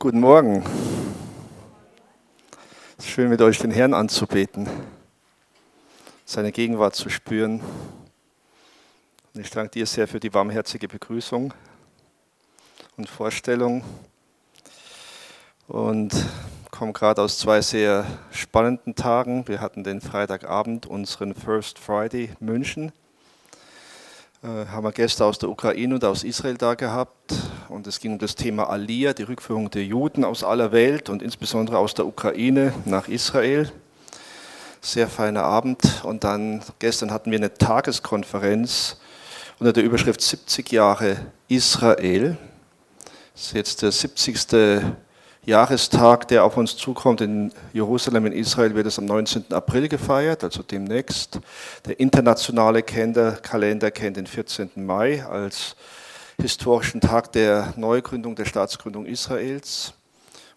Guten Morgen. Es ist schön, mit euch den Herrn anzubeten, seine Gegenwart zu spüren. Und ich danke dir sehr für die warmherzige Begrüßung und Vorstellung. Und komme gerade aus zwei sehr spannenden Tagen. Wir hatten den Freitagabend unseren First Friday München. Äh, haben wir Gäste aus der Ukraine und aus Israel da gehabt und es ging um das Thema Aliyah, die Rückführung der Juden aus aller Welt und insbesondere aus der Ukraine nach Israel. Sehr feiner Abend. Und dann gestern hatten wir eine Tageskonferenz unter der Überschrift 70 Jahre Israel. Das ist jetzt der 70. Jahrestag, der auf uns zukommt. In Jerusalem in Israel wird es am 19. April gefeiert, also demnächst. Der internationale Kalender kennt den 14. Mai als historischen Tag der Neugründung, der Staatsgründung Israels.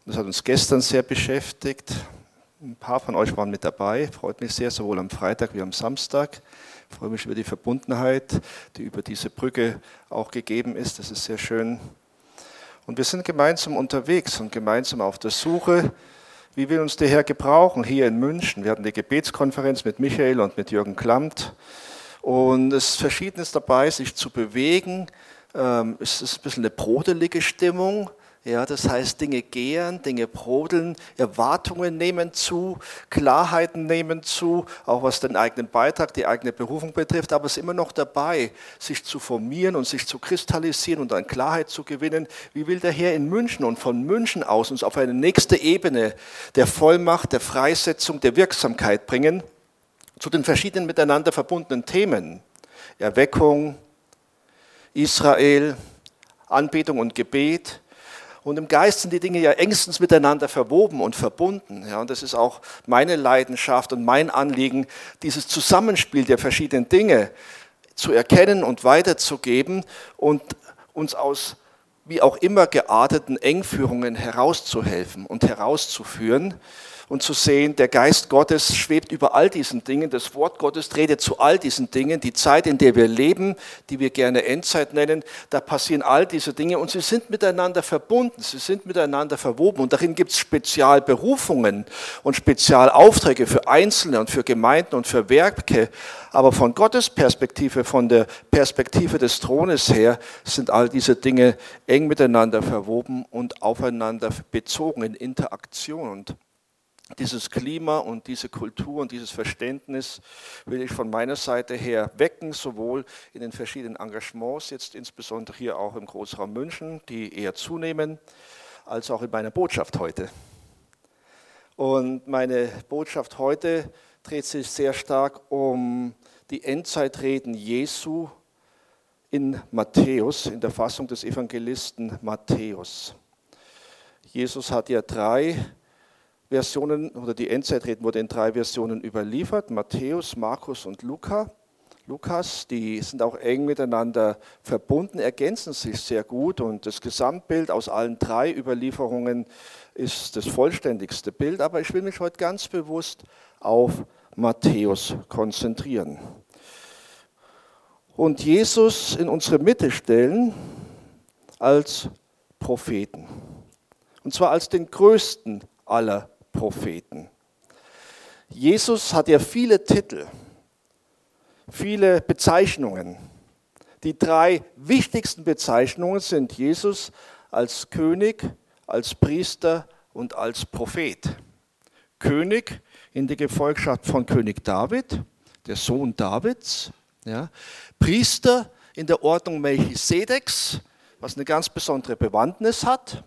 Das hat uns gestern sehr beschäftigt. Ein paar von euch waren mit dabei, freut mich sehr, sowohl am Freitag wie am Samstag. Ich freue mich über die Verbundenheit, die über diese Brücke auch gegeben ist. Das ist sehr schön. Und wir sind gemeinsam unterwegs und gemeinsam auf der Suche, wie will uns der Herr gebrauchen hier in München. Wir hatten die Gebetskonferenz mit Michael und mit Jürgen Klamt. Und es ist Verschiedenes dabei, sich zu bewegen, ähm, es ist ein bisschen eine brodelige Stimmung. Ja, das heißt, Dinge gären, Dinge brodeln, Erwartungen nehmen zu, Klarheiten nehmen zu, auch was den eigenen Beitrag, die eigene Berufung betrifft, aber es ist immer noch dabei, sich zu formieren und sich zu kristallisieren und an Klarheit zu gewinnen. Wie will der Herr in München und von München aus uns auf eine nächste Ebene der Vollmacht, der Freisetzung, der Wirksamkeit bringen, zu den verschiedenen miteinander verbundenen Themen? Erweckung, Israel, Anbetung und Gebet. Und im Geist sind die Dinge ja engstens miteinander verwoben und verbunden. Ja, und das ist auch meine Leidenschaft und mein Anliegen, dieses Zusammenspiel der verschiedenen Dinge zu erkennen und weiterzugeben und uns aus wie auch immer gearteten Engführungen herauszuhelfen und herauszuführen und zu sehen, der Geist Gottes schwebt über all diesen Dingen, das Wort Gottes redet zu all diesen Dingen, die Zeit, in der wir leben, die wir gerne Endzeit nennen, da passieren all diese Dinge und sie sind miteinander verbunden, sie sind miteinander verwoben und darin gibt es Spezialberufungen und Spezialaufträge für Einzelne und für Gemeinden und für Werke, aber von Gottes Perspektive, von der Perspektive des Thrones her, sind all diese Dinge eng miteinander verwoben und aufeinander bezogen in Interaktion. Und dieses Klima und diese Kultur und dieses Verständnis will ich von meiner Seite her wecken, sowohl in den verschiedenen Engagements, jetzt insbesondere hier auch im Großraum München, die eher zunehmen, als auch in meiner Botschaft heute. Und meine Botschaft heute dreht sich sehr stark um die Endzeitreden Jesu in Matthäus, in der Fassung des Evangelisten Matthäus. Jesus hat ja drei Versionen oder die Endzeitreden wurde in drei Versionen überliefert, Matthäus, Markus und Luca. Lukas, die sind auch eng miteinander verbunden, ergänzen sich sehr gut und das Gesamtbild aus allen drei Überlieferungen ist das vollständigste Bild, aber ich will mich heute ganz bewusst auf Matthäus konzentrieren. Und Jesus in unsere Mitte stellen als Propheten. Und zwar als den größten aller Propheten. Jesus hat ja viele Titel, viele Bezeichnungen. Die drei wichtigsten Bezeichnungen sind Jesus als König, als Priester und als Prophet. König in der Gefolgschaft von König David, der Sohn Davids. Ja. Priester in der Ordnung Melchisedeks, was eine ganz besondere Bewandtnis hat.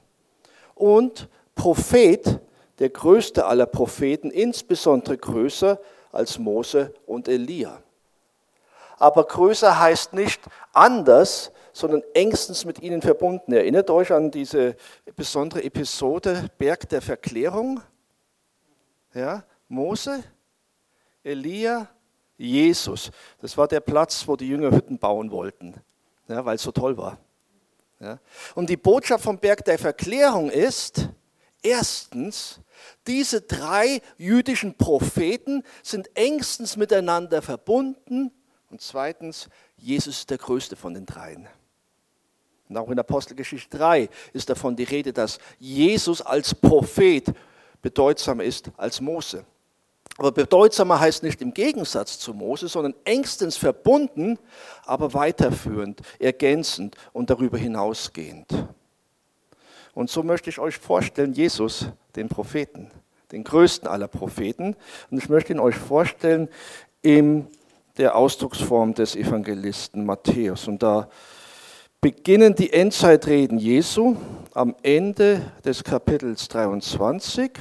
Und Prophet der größte aller Propheten, insbesondere größer als Mose und Elia. Aber größer heißt nicht anders, sondern engstens mit ihnen verbunden. Erinnert euch an diese besondere Episode Berg der Verklärung? Ja, Mose, Elia, Jesus. Das war der Platz, wo die Jünger Hütten bauen wollten, ja, weil es so toll war. Ja. Und die Botschaft vom Berg der Verklärung ist, erstens, diese drei jüdischen Propheten sind engstens miteinander verbunden. Und zweitens, Jesus ist der größte von den dreien. Und auch in Apostelgeschichte 3 ist davon die Rede, dass Jesus als Prophet bedeutsamer ist als Mose. Aber bedeutsamer heißt nicht im Gegensatz zu Mose, sondern engstens verbunden, aber weiterführend, ergänzend und darüber hinausgehend. Und so möchte ich euch vorstellen, Jesus, den Propheten, den größten aller Propheten. Und ich möchte ihn euch vorstellen in der Ausdrucksform des Evangelisten Matthäus. Und da beginnen die Endzeitreden Jesu am Ende des Kapitels 23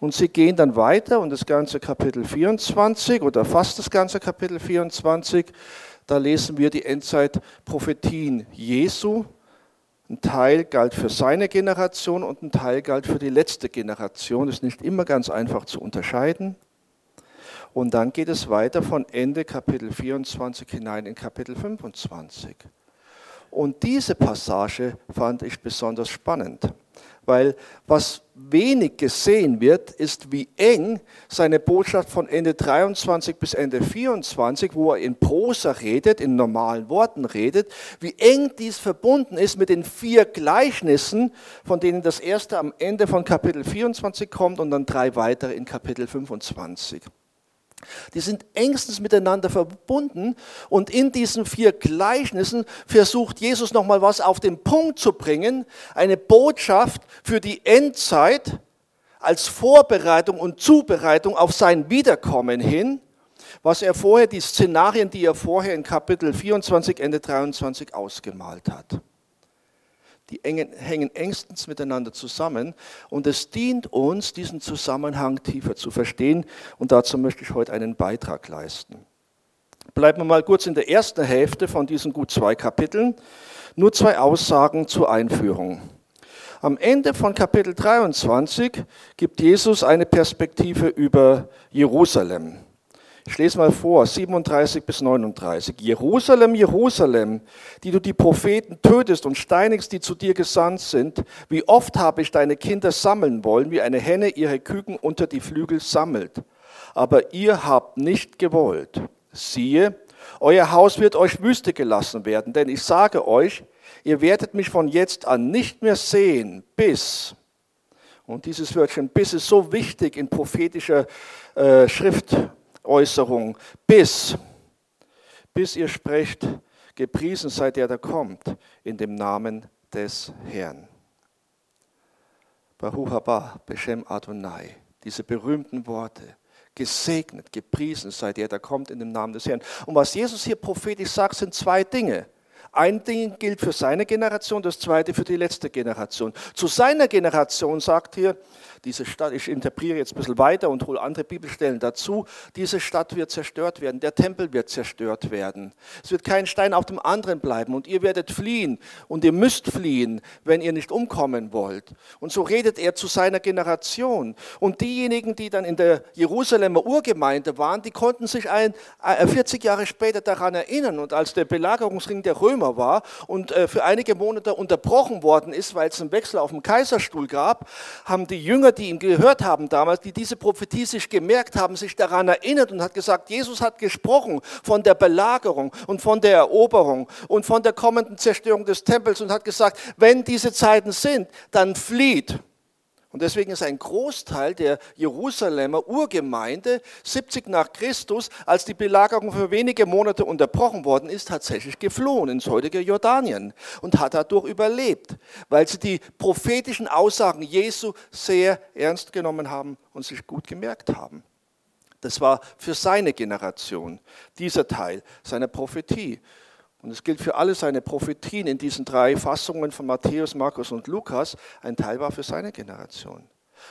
und sie gehen dann weiter und das ganze Kapitel 24 oder fast das ganze Kapitel 24, da lesen wir die Endzeitprophetien Jesu. Ein Teil galt für seine Generation und ein Teil galt für die letzte Generation. Das ist nicht immer ganz einfach zu unterscheiden. Und dann geht es weiter von Ende Kapitel 24 hinein in Kapitel 25. Und diese Passage fand ich besonders spannend, weil was wenig gesehen wird, ist, wie eng seine Botschaft von Ende 23 bis Ende 24, wo er in Prosa redet, in normalen Worten redet, wie eng dies verbunden ist mit den vier Gleichnissen, von denen das erste am Ende von Kapitel 24 kommt und dann drei weitere in Kapitel 25. Die sind engstens miteinander verbunden und in diesen vier Gleichnissen versucht Jesus nochmal was auf den Punkt zu bringen, eine Botschaft für die Endzeit als Vorbereitung und Zubereitung auf sein Wiederkommen hin, was er vorher, die Szenarien, die er vorher in Kapitel 24, Ende 23 ausgemalt hat die hängen engstens miteinander zusammen und es dient uns, diesen Zusammenhang tiefer zu verstehen und dazu möchte ich heute einen Beitrag leisten. Bleiben wir mal kurz in der ersten Hälfte von diesen gut zwei Kapiteln. Nur zwei Aussagen zur Einführung. Am Ende von Kapitel 23 gibt Jesus eine Perspektive über Jerusalem. Ich lese mal vor, 37 bis 39. Jerusalem, Jerusalem, die du die Propheten tötest und steinigst, die zu dir gesandt sind, wie oft habe ich deine Kinder sammeln wollen, wie eine Henne ihre Küken unter die Flügel sammelt. Aber ihr habt nicht gewollt. Siehe, euer Haus wird euch Wüste gelassen werden, denn ich sage euch, ihr werdet mich von jetzt an nicht mehr sehen, bis. Und dieses Wörtchen bis ist so wichtig in prophetischer äh, Schrift Äußerung, bis, bis ihr sprecht, gepriesen sei der, der kommt, in dem Namen des Herrn. Baruch haba, Beshem Adonai, diese berühmten Worte. Gesegnet, gepriesen sei der, der kommt in dem Namen des Herrn. Und was Jesus hier prophetisch sagt, sind zwei Dinge. Ein Ding gilt für seine Generation, das zweite für die letzte Generation. Zu seiner Generation sagt hier, diese Stadt, ich interpretiere jetzt ein bisschen weiter und hole andere Bibelstellen dazu, diese Stadt wird zerstört werden, der Tempel wird zerstört werden. Es wird kein Stein auf dem anderen bleiben und ihr werdet fliehen und ihr müsst fliehen, wenn ihr nicht umkommen wollt. Und so redet er zu seiner Generation. Und diejenigen, die dann in der Jerusalemer Urgemeinde waren, die konnten sich ein, 40 äh, Jahre später daran erinnern und als der Belagerungsring der Römer war und äh, für einige Monate unterbrochen worden ist, weil es einen Wechsel auf dem Kaiserstuhl gab, haben die Jünger die ihn gehört haben damals, die diese Prophetie sich gemerkt haben, sich daran erinnert und hat gesagt, Jesus hat gesprochen von der Belagerung und von der Eroberung und von der kommenden Zerstörung des Tempels und hat gesagt, wenn diese Zeiten sind, dann flieht. Und deswegen ist ein Großteil der Jerusalemer Urgemeinde 70 nach Christus, als die Belagerung für wenige Monate unterbrochen worden ist, tatsächlich geflohen ins heutige Jordanien und hat dadurch überlebt, weil sie die prophetischen Aussagen Jesu sehr ernst genommen haben und sich gut gemerkt haben. Das war für seine Generation dieser Teil seiner Prophetie. Und es gilt für alle seine Prophetien in diesen drei Fassungen von Matthäus, Markus und Lukas. Ein Teil war für seine Generation.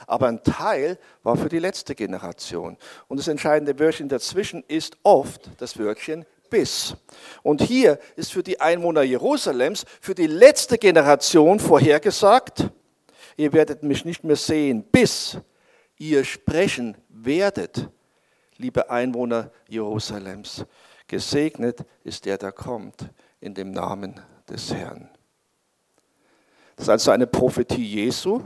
Aber ein Teil war für die letzte Generation. Und das entscheidende Wörtchen dazwischen ist oft das Wörtchen bis. Und hier ist für die Einwohner Jerusalems, für die letzte Generation vorhergesagt, ihr werdet mich nicht mehr sehen, bis ihr sprechen werdet, liebe Einwohner Jerusalems. Gesegnet ist der, der kommt in dem Namen des Herrn. Das ist also eine Prophetie Jesu,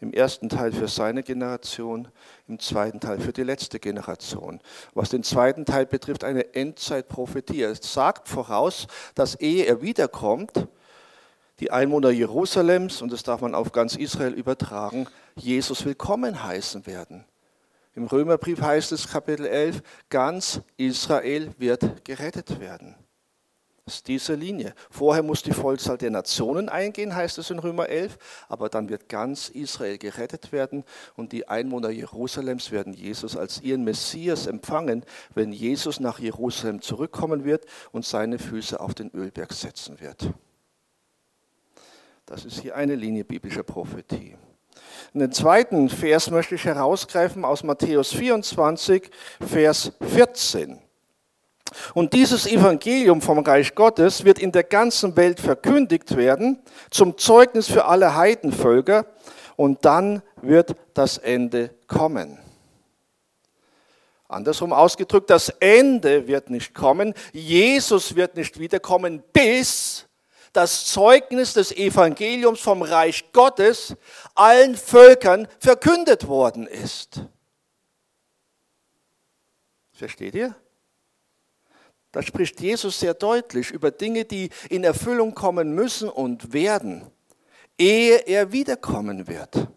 im ersten Teil für seine Generation, im zweiten Teil für die letzte Generation. Was den zweiten Teil betrifft, eine Endzeitprophetie. Er sagt voraus, dass ehe er wiederkommt, die Einwohner Jerusalems, und das darf man auf ganz Israel übertragen, Jesus willkommen heißen werden. Im Römerbrief heißt es Kapitel 11, ganz Israel wird gerettet werden. Das ist diese Linie. Vorher muss die Vollzahl der Nationen eingehen, heißt es in Römer 11, aber dann wird ganz Israel gerettet werden und die Einwohner Jerusalems werden Jesus als ihren Messias empfangen, wenn Jesus nach Jerusalem zurückkommen wird und seine Füße auf den Ölberg setzen wird. Das ist hier eine Linie biblischer Prophetie. Den zweiten Vers möchte ich herausgreifen aus Matthäus 24, Vers 14. Und dieses Evangelium vom Reich Gottes wird in der ganzen Welt verkündigt werden, zum Zeugnis für alle Heidenvölker, und dann wird das Ende kommen. Andersrum ausgedrückt, das Ende wird nicht kommen, Jesus wird nicht wiederkommen, bis das Zeugnis des Evangeliums vom Reich Gottes allen Völkern verkündet worden ist. Versteht ihr? Da spricht Jesus sehr deutlich über Dinge, die in Erfüllung kommen müssen und werden, ehe er wiederkommen wird.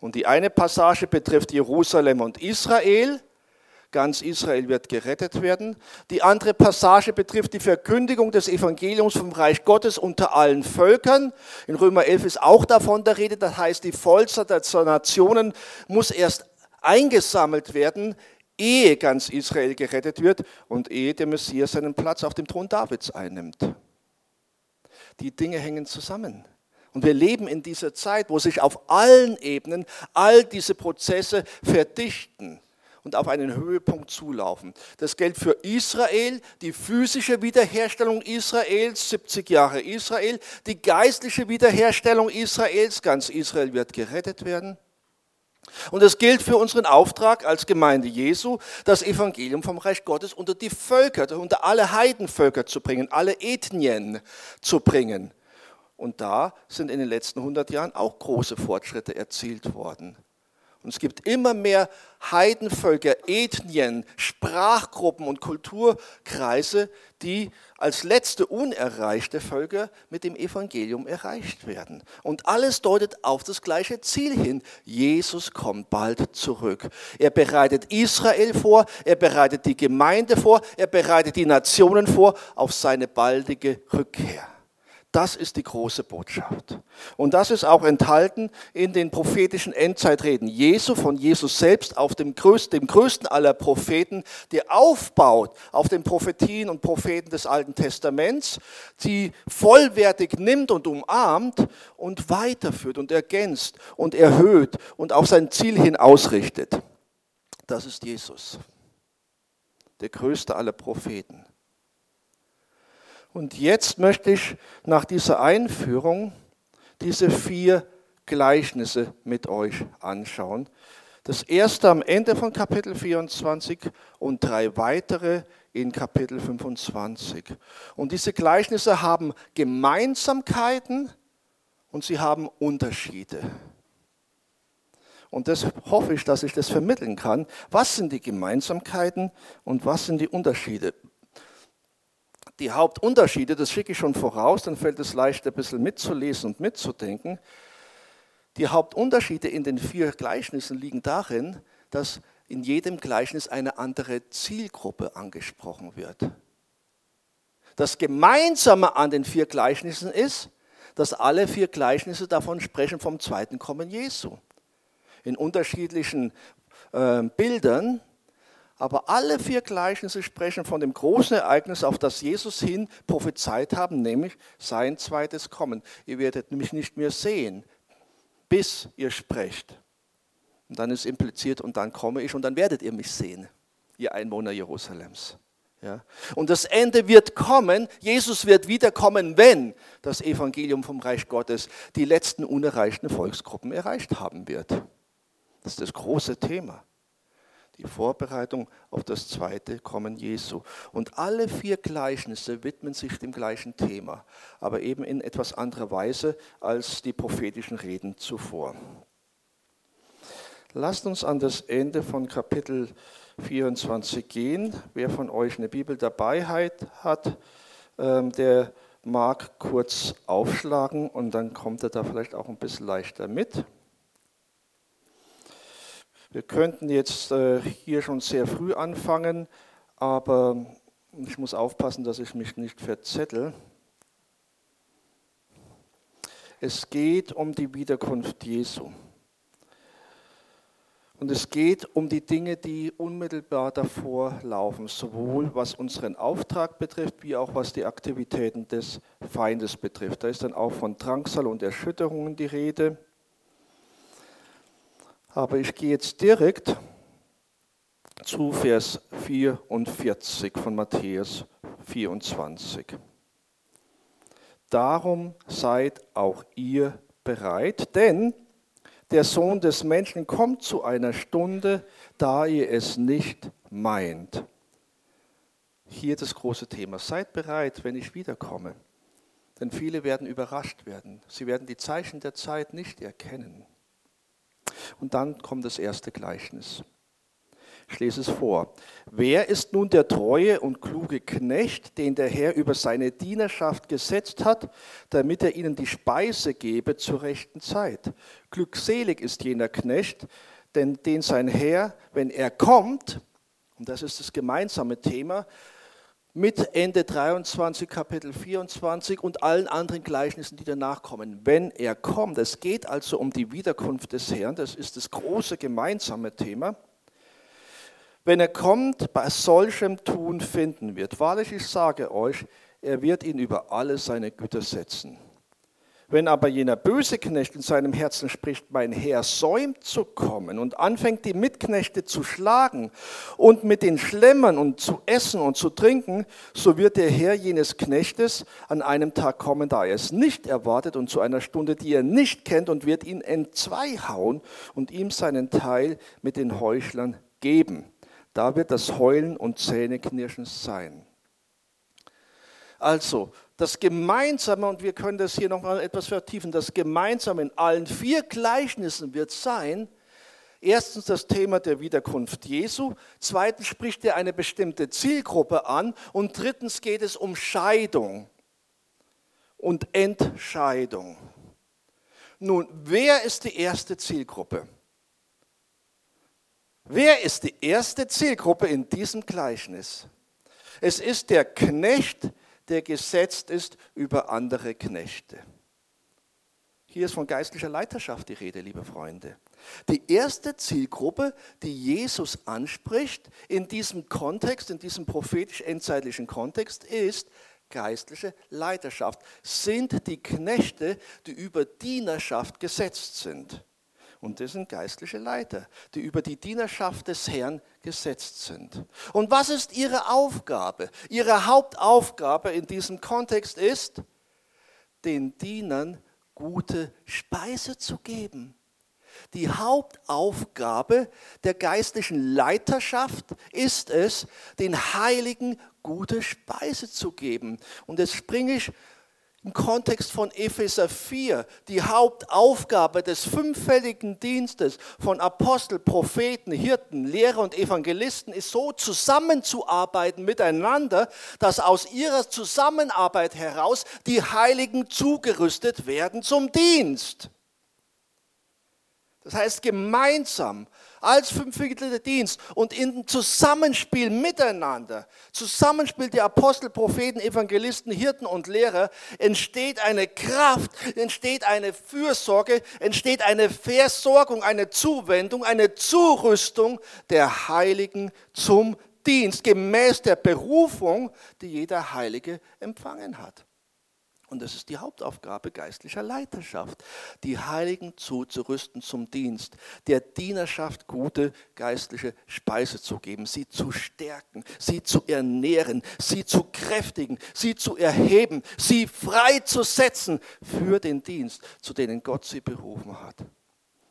Und die eine Passage betrifft Jerusalem und Israel. Ganz Israel wird gerettet werden. Die andere Passage betrifft die Verkündigung des Evangeliums vom Reich Gottes unter allen Völkern. In Römer 11 ist auch davon der Rede. Das heißt, die Vollzahl der Nationen muss erst eingesammelt werden, ehe ganz Israel gerettet wird und ehe der Messias seinen Platz auf dem Thron Davids einnimmt. Die Dinge hängen zusammen. Und wir leben in dieser Zeit, wo sich auf allen Ebenen all diese Prozesse verdichten und auf einen Höhepunkt zulaufen. Das gilt für Israel, die physische Wiederherstellung Israels, 70 Jahre Israel, die geistliche Wiederherstellung Israels, ganz Israel wird gerettet werden. Und es gilt für unseren Auftrag als Gemeinde Jesu, das Evangelium vom Reich Gottes unter die Völker, unter alle Heidenvölker zu bringen, alle Ethnien zu bringen. Und da sind in den letzten 100 Jahren auch große Fortschritte erzielt worden. Und es gibt immer mehr Heidenvölker, Ethnien, Sprachgruppen und Kulturkreise, die als letzte unerreichte Völker mit dem Evangelium erreicht werden. Und alles deutet auf das gleiche Ziel hin. Jesus kommt bald zurück. Er bereitet Israel vor, er bereitet die Gemeinde vor, er bereitet die Nationen vor auf seine baldige Rückkehr. Das ist die große Botschaft. Und das ist auch enthalten in den prophetischen Endzeitreden Jesu, von Jesus selbst auf dem größten, dem größten aller Propheten, der aufbaut auf den Prophetien und Propheten des Alten Testaments, die vollwertig nimmt und umarmt und weiterführt und ergänzt und erhöht und auf sein Ziel hin ausrichtet. Das ist Jesus, der größte aller Propheten. Und jetzt möchte ich nach dieser Einführung diese vier Gleichnisse mit euch anschauen. Das erste am Ende von Kapitel 24 und drei weitere in Kapitel 25. Und diese Gleichnisse haben Gemeinsamkeiten und sie haben Unterschiede. Und das hoffe ich, dass ich das vermitteln kann. Was sind die Gemeinsamkeiten und was sind die Unterschiede? Die Hauptunterschiede, das schicke ich schon voraus, dann fällt es leicht ein bisschen mitzulesen und mitzudenken. Die Hauptunterschiede in den vier Gleichnissen liegen darin, dass in jedem Gleichnis eine andere Zielgruppe angesprochen wird. Das Gemeinsame an den vier Gleichnissen ist, dass alle vier Gleichnisse davon sprechen vom zweiten Kommen Jesu. In unterschiedlichen äh, Bildern, aber alle vier Gleichnisse sprechen von dem großen Ereignis, auf das Jesus hin prophezeit haben, nämlich sein zweites Kommen. Ihr werdet mich nicht mehr sehen, bis ihr sprecht. Und dann ist impliziert, und dann komme ich und dann werdet ihr mich sehen, ihr Einwohner Jerusalems. Ja. Und das Ende wird kommen, Jesus wird wiederkommen, wenn das Evangelium vom Reich Gottes die letzten unerreichten Volksgruppen erreicht haben wird. Das ist das große Thema die Vorbereitung auf das zweite Kommen Jesu. Und alle vier Gleichnisse widmen sich dem gleichen Thema, aber eben in etwas anderer Weise als die prophetischen Reden zuvor. Lasst uns an das Ende von Kapitel 24 gehen. Wer von euch eine Bibel dabei hat, ähm, der mag kurz aufschlagen und dann kommt er da vielleicht auch ein bisschen leichter mit. Wir könnten jetzt äh, hier schon sehr früh anfangen, aber ich muss aufpassen, dass ich mich nicht verzettel. Es geht um die Wiederkunft Jesu. Und es geht um die Dinge, die unmittelbar davor laufen, sowohl was unseren Auftrag betrifft, wie auch was die Aktivitäten des Feindes betrifft. Da ist dann auch von Drangsal und Erschütterungen die Rede. Aber ich gehe jetzt direkt zu Vers 44 von Matthäus 24. Darum seid auch ihr bereit, denn der Sohn des Menschen kommt zu einer Stunde, da ihr es nicht meint. Hier das große Thema. Seid bereit, wenn ich wiederkomme. Denn viele werden überrascht werden. Sie werden die Zeichen der Zeit nicht erkennen. Und dann kommt das erste Gleichnis. Ich lese es vor. Wer ist nun der treue und kluge Knecht, den der Herr über seine Dienerschaft gesetzt hat, damit er ihnen die Speise gebe zur rechten Zeit? Glückselig ist jener Knecht, denn den sein Herr, wenn er kommt, und das ist das gemeinsame Thema, mit Ende 23, Kapitel 24 und allen anderen Gleichnissen, die danach kommen. Wenn er kommt, es geht also um die Wiederkunft des Herrn, das ist das große gemeinsame Thema. Wenn er kommt, bei solchem Tun finden wird. Wahrlich, ich sage euch, er wird ihn über alle seine Güter setzen. Wenn aber jener böse Knecht in seinem Herzen spricht, mein Herr säumt zu kommen und anfängt die Mitknechte zu schlagen und mit den Schlemmern und zu essen und zu trinken, so wird der Herr jenes Knechtes an einem Tag kommen, da er es nicht erwartet und zu einer Stunde, die er nicht kennt und wird ihn entzwei hauen und ihm seinen Teil mit den Heuchlern geben. Da wird das Heulen und Zähneknirschen sein. Also, das Gemeinsame, und wir können das hier nochmal etwas vertiefen, das Gemeinsame in allen vier Gleichnissen wird sein, erstens das Thema der Wiederkunft Jesu, zweitens spricht er eine bestimmte Zielgruppe an und drittens geht es um Scheidung und Entscheidung. Nun, wer ist die erste Zielgruppe? Wer ist die erste Zielgruppe in diesem Gleichnis? Es ist der Knecht, der gesetzt ist über andere Knechte. Hier ist von geistlicher Leiterschaft die Rede, liebe Freunde. Die erste Zielgruppe, die Jesus anspricht in diesem Kontext, in diesem prophetisch-endzeitlichen Kontext, ist geistliche Leiterschaft, sind die Knechte, die über Dienerschaft gesetzt sind. Und das sind geistliche Leiter, die über die Dienerschaft des Herrn gesetzt sind. Und was ist ihre Aufgabe? Ihre Hauptaufgabe in diesem Kontext ist, den Dienern gute Speise zu geben. Die Hauptaufgabe der geistlichen Leiterschaft ist es, den Heiligen gute Speise zu geben. Und jetzt springe ich im Kontext von Epheser 4 die Hauptaufgabe des fünffälligen Dienstes von Apostel, Propheten, Hirten, Lehrer und Evangelisten ist so zusammenzuarbeiten miteinander, dass aus ihrer Zusammenarbeit heraus die Heiligen zugerüstet werden zum Dienst. Das heißt, gemeinsam als fünfjähriger Dienst und in Zusammenspiel miteinander, Zusammenspiel der Apostel, Propheten, Evangelisten, Hirten und Lehrer, entsteht eine Kraft, entsteht eine Fürsorge, entsteht eine Versorgung, eine Zuwendung, eine Zurüstung der Heiligen zum Dienst, gemäß der Berufung, die jeder Heilige empfangen hat. Und das ist die Hauptaufgabe geistlicher Leiterschaft, die Heiligen zuzurüsten zum Dienst, der Dienerschaft gute geistliche Speise zu geben, sie zu stärken, sie zu ernähren, sie zu kräftigen, sie zu erheben, sie freizusetzen für den Dienst, zu denen Gott sie berufen hat.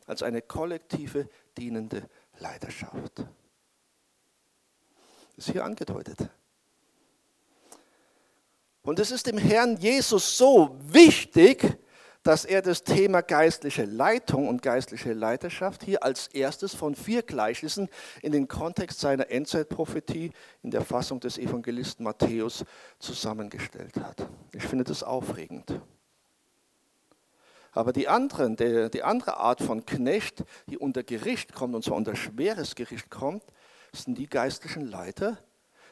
Als eine kollektive dienende Leiterschaft. Ist hier angedeutet. Und es ist dem Herrn Jesus so wichtig, dass er das Thema geistliche Leitung und geistliche Leiterschaft hier als erstes von vier Gleichnissen in den Kontext seiner Endzeitprophetie in der Fassung des Evangelisten Matthäus zusammengestellt hat. Ich finde das aufregend. Aber die, anderen, die, die andere Art von Knecht, die unter Gericht kommt, und zwar unter schweres Gericht kommt, sind die geistlichen Leiter,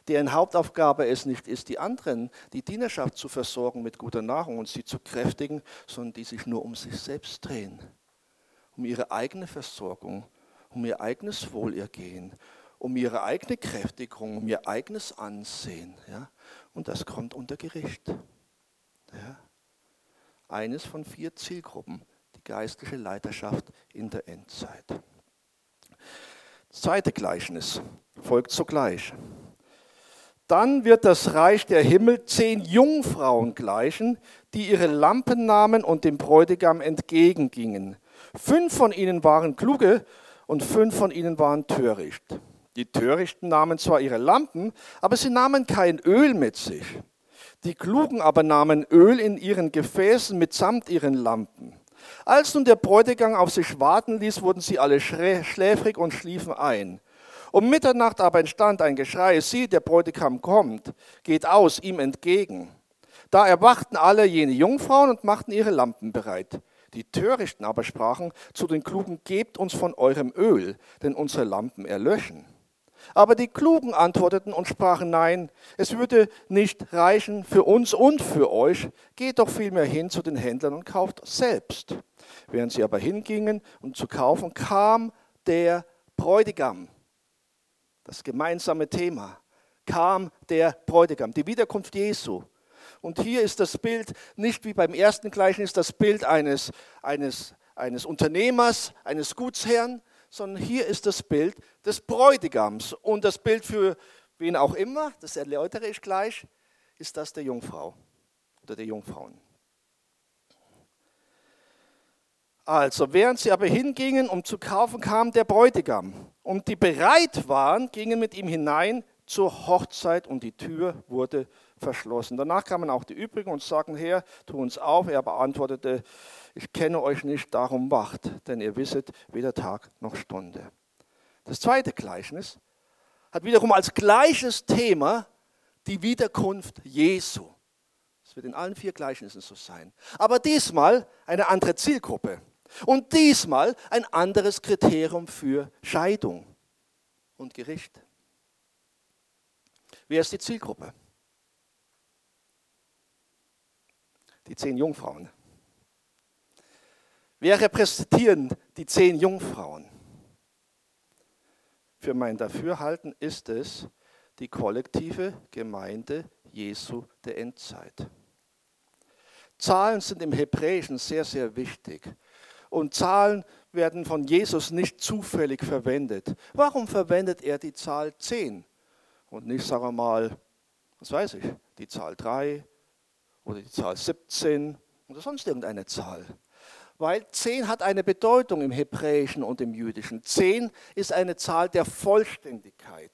deren Hauptaufgabe es nicht ist, die anderen, die Dienerschaft zu versorgen mit guter Nahrung und sie zu kräftigen, sondern die sich nur um sich selbst drehen, um ihre eigene Versorgung, um ihr eigenes Wohlergehen, um ihre eigene Kräftigung, um ihr eigenes Ansehen. Ja? Und das kommt unter Gericht. Ja? Eines von vier Zielgruppen, die geistliche Leiterschaft in der Endzeit. Zweite Gleichnis folgt sogleich. Dann wird das Reich der Himmel zehn Jungfrauen gleichen, die ihre Lampen nahmen und dem Bräutigam entgegengingen. Fünf von ihnen waren kluge und fünf von ihnen waren töricht. Die Törichten nahmen zwar ihre Lampen, aber sie nahmen kein Öl mit sich. Die Klugen aber nahmen Öl in ihren Gefäßen mitsamt ihren Lampen. Als nun der Bräutigam auf sich warten ließ, wurden sie alle schläfrig und schliefen ein. Um Mitternacht aber entstand ein Geschrei, sieh, der Bräutigam kommt, geht aus ihm entgegen. Da erwachten alle jene Jungfrauen und machten ihre Lampen bereit. Die Törichten aber sprachen zu den Klugen, gebt uns von eurem Öl, denn unsere Lampen erlöschen. Aber die Klugen antworteten und sprachen, nein, es würde nicht reichen für uns und für euch, geht doch vielmehr hin zu den Händlern und kauft selbst. Während sie aber hingingen, um zu kaufen, kam der Bräutigam das gemeinsame Thema, kam der Bräutigam, die Wiederkunft Jesu. Und hier ist das Bild nicht wie beim ersten Gleichnis das Bild eines, eines, eines Unternehmers, eines Gutsherrn, sondern hier ist das Bild des Bräutigams. Und das Bild für wen auch immer, das erläutere ich gleich, ist das der Jungfrau oder der Jungfrauen. Also, während sie aber hingingen, um zu kaufen, kam der Bräutigam. Und die bereit waren, gingen mit ihm hinein zur Hochzeit und die Tür wurde verschlossen. Danach kamen auch die übrigen und sagten, Herr, tu uns auf. Er beantwortete, ich kenne euch nicht, darum wacht, denn ihr wisset weder Tag noch Stunde. Das zweite Gleichnis hat wiederum als gleiches Thema die Wiederkunft Jesu. Es wird in allen vier Gleichnissen so sein. Aber diesmal eine andere Zielgruppe. Und diesmal ein anderes Kriterium für Scheidung und Gericht. Wer ist die Zielgruppe? Die zehn Jungfrauen. Wer repräsentieren die zehn Jungfrauen? Für mein Dafürhalten ist es die kollektive Gemeinde Jesu der Endzeit. Zahlen sind im Hebräischen sehr, sehr wichtig. Und Zahlen werden von Jesus nicht zufällig verwendet. Warum verwendet er die Zahl 10 und nicht, sagen wir mal, was weiß ich, die Zahl 3 oder die Zahl 17 oder sonst irgendeine Zahl? Weil 10 hat eine Bedeutung im Hebräischen und im Jüdischen. 10 ist eine Zahl der Vollständigkeit.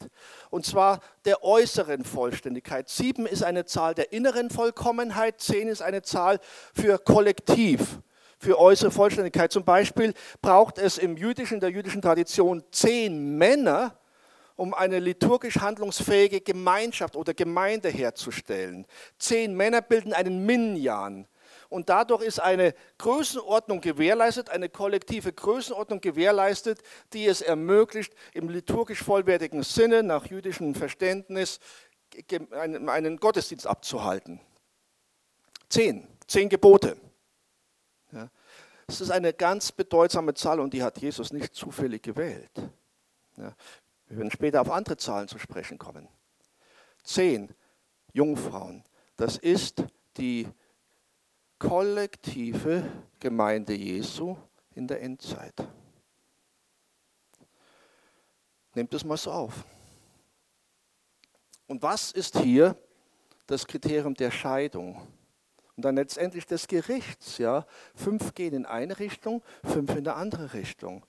Und zwar der äußeren Vollständigkeit. 7 ist eine Zahl der inneren Vollkommenheit. 10 ist eine Zahl für Kollektiv für äußere Vollständigkeit. Zum Beispiel braucht es im jüdischen, der jüdischen Tradition zehn Männer, um eine liturgisch handlungsfähige Gemeinschaft oder Gemeinde herzustellen. Zehn Männer bilden einen Minyan. Und dadurch ist eine Größenordnung gewährleistet, eine kollektive Größenordnung gewährleistet, die es ermöglicht, im liturgisch vollwertigen Sinne, nach jüdischem Verständnis, einen Gottesdienst abzuhalten. Zehn, zehn Gebote. Es ist eine ganz bedeutsame Zahl und die hat Jesus nicht zufällig gewählt. Ja, wir werden später auf andere Zahlen zu sprechen kommen. Zehn Jungfrauen, das ist die kollektive Gemeinde Jesu in der Endzeit. Nehmt es mal so auf. Und was ist hier das Kriterium der Scheidung? Und dann letztendlich des Gerichts. Ja? Fünf gehen in eine Richtung, fünf in eine andere Richtung.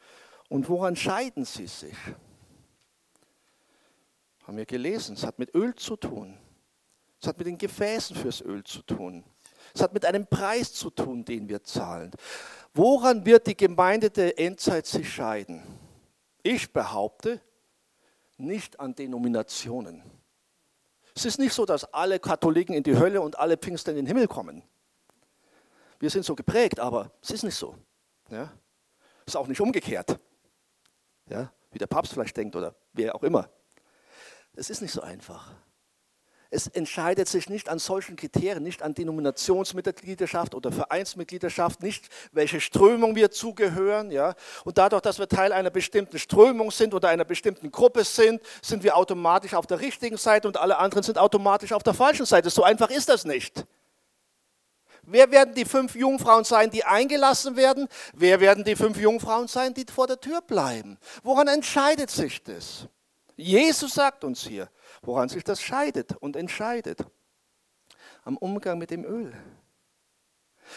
Und woran scheiden sie sich? Haben wir gelesen, es hat mit Öl zu tun. Es hat mit den Gefäßen fürs Öl zu tun. Es hat mit einem Preis zu tun, den wir zahlen. Woran wird die Gemeinde der Endzeit sich scheiden? Ich behaupte, nicht an Denominationen. Es ist nicht so, dass alle Katholiken in die Hölle und alle Pfingster in den Himmel kommen. Wir sind so geprägt, aber es ist nicht so. Ja? Es ist auch nicht umgekehrt, ja? wie der Papst vielleicht denkt oder wer auch immer. Es ist nicht so einfach. Es entscheidet sich nicht an solchen Kriterien, nicht an Denominationsmitgliedschaft oder Vereinsmitgliedschaft, nicht welche Strömung wir zugehören. Ja? Und dadurch, dass wir Teil einer bestimmten Strömung sind oder einer bestimmten Gruppe sind, sind wir automatisch auf der richtigen Seite und alle anderen sind automatisch auf der falschen Seite. So einfach ist das nicht. Wer werden die fünf Jungfrauen sein, die eingelassen werden? Wer werden die fünf Jungfrauen sein, die vor der Tür bleiben? Woran entscheidet sich das? Jesus sagt uns hier, woran sich das scheidet und entscheidet. Am Umgang mit dem Öl.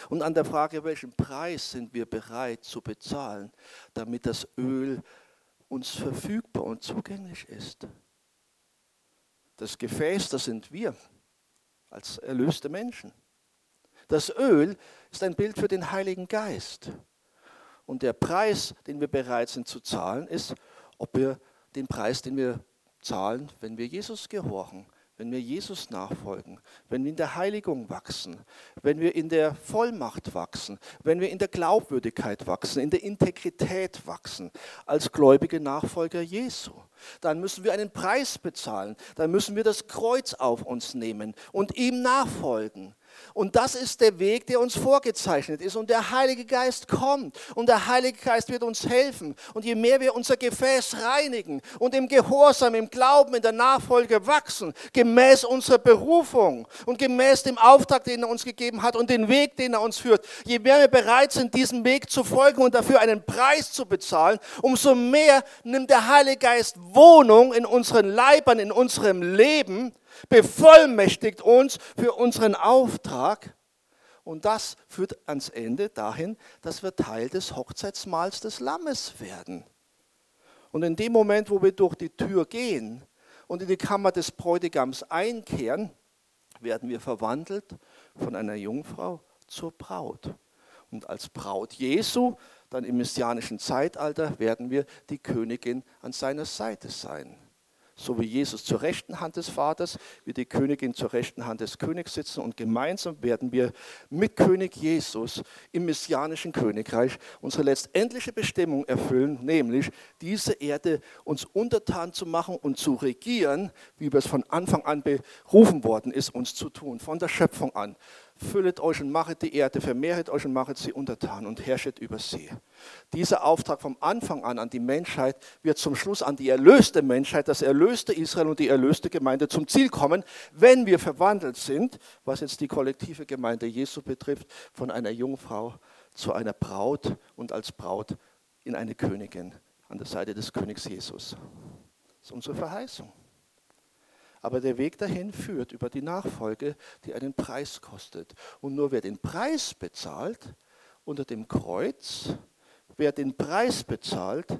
Und an der Frage, welchen Preis sind wir bereit zu bezahlen, damit das Öl uns verfügbar und zugänglich ist. Das Gefäß, das sind wir als erlöste Menschen. Das Öl ist ein Bild für den Heiligen Geist. Und der Preis, den wir bereit sind zu zahlen, ist, ob wir den Preis, den wir zahlen, wenn wir Jesus gehorchen, wenn wir Jesus nachfolgen, wenn wir in der Heiligung wachsen, wenn wir in der Vollmacht wachsen, wenn wir in der Glaubwürdigkeit wachsen, in der Integrität wachsen, als gläubige Nachfolger Jesu. Dann müssen wir einen Preis bezahlen, dann müssen wir das Kreuz auf uns nehmen und ihm nachfolgen. Und das ist der Weg, der uns vorgezeichnet ist. Und der Heilige Geist kommt. Und der Heilige Geist wird uns helfen. Und je mehr wir unser Gefäß reinigen und im Gehorsam, im Glauben, in der Nachfolge wachsen, gemäß unserer Berufung und gemäß dem Auftrag, den er uns gegeben hat und den Weg, den er uns führt, je mehr wir bereit sind, diesem Weg zu folgen und dafür einen Preis zu bezahlen, umso mehr nimmt der Heilige Geist Wohnung in unseren Leibern, in unserem Leben bevollmächtigt uns für unseren Auftrag. Und das führt ans Ende dahin, dass wir Teil des Hochzeitsmahls des Lammes werden. Und in dem Moment, wo wir durch die Tür gehen und in die Kammer des Bräutigams einkehren, werden wir verwandelt von einer Jungfrau zur Braut. Und als Braut Jesu, dann im messianischen Zeitalter, werden wir die Königin an seiner Seite sein so wie Jesus zur rechten Hand des Vaters, wie die Königin zur rechten Hand des Königs sitzen und gemeinsam werden wir mit König Jesus im messianischen Königreich unsere letztendliche Bestimmung erfüllen, nämlich diese Erde uns untertan zu machen und zu regieren, wie wir es von Anfang an berufen worden ist, uns zu tun, von der Schöpfung an füllet euch und machet die Erde, vermehret euch und machet sie untertan und herrschet über sie. Dieser Auftrag vom Anfang an an die Menschheit wird zum Schluss an die erlöste Menschheit, das erlöste Israel und die erlöste Gemeinde zum Ziel kommen, wenn wir verwandelt sind, was jetzt die kollektive Gemeinde Jesu betrifft, von einer Jungfrau zu einer Braut und als Braut in eine Königin an der Seite des Königs Jesus. Das ist unsere Verheißung. Aber der Weg dahin führt über die Nachfolge, die einen Preis kostet. Und nur wer den Preis bezahlt, unter dem Kreuz, wer den Preis bezahlt,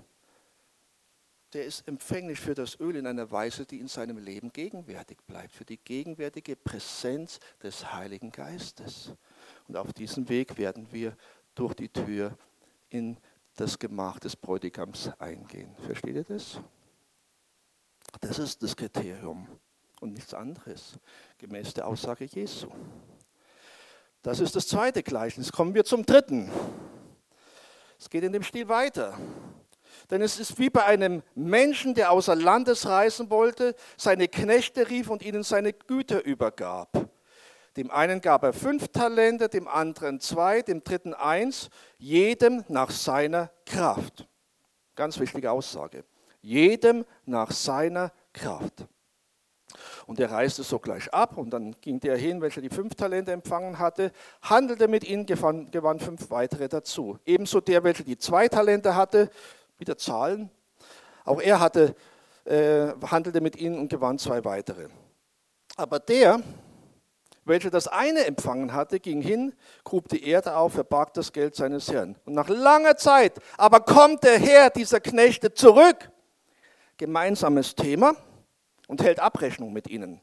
der ist empfänglich für das Öl in einer Weise, die in seinem Leben gegenwärtig bleibt, für die gegenwärtige Präsenz des Heiligen Geistes. Und auf diesem Weg werden wir durch die Tür in das Gemach des Bräutigams eingehen. Versteht ihr das? Das ist das Kriterium und nichts anderes, gemäß der Aussage Jesu. Das ist das zweite Gleichnis. Kommen wir zum dritten. Es geht in dem Stil weiter. Denn es ist wie bei einem Menschen, der außer Landes reisen wollte, seine Knechte rief und ihnen seine Güter übergab. Dem einen gab er fünf Talente, dem anderen zwei, dem dritten eins, jedem nach seiner Kraft. Ganz wichtige Aussage. Jedem nach seiner Kraft. Und er reiste sogleich ab und dann ging der hin, welcher die fünf Talente empfangen hatte, handelte mit ihnen, gewann, gewann fünf weitere dazu. Ebenso der, welcher die zwei Talente hatte, wieder Zahlen. Auch er hatte, äh, handelte mit ihnen und gewann zwei weitere. Aber der, welcher das eine empfangen hatte, ging hin, grub die Erde auf, verbarg das Geld seines Herrn. Und nach langer Zeit aber kommt der Herr dieser Knechte zurück. Gemeinsames Thema und hält Abrechnung mit ihnen.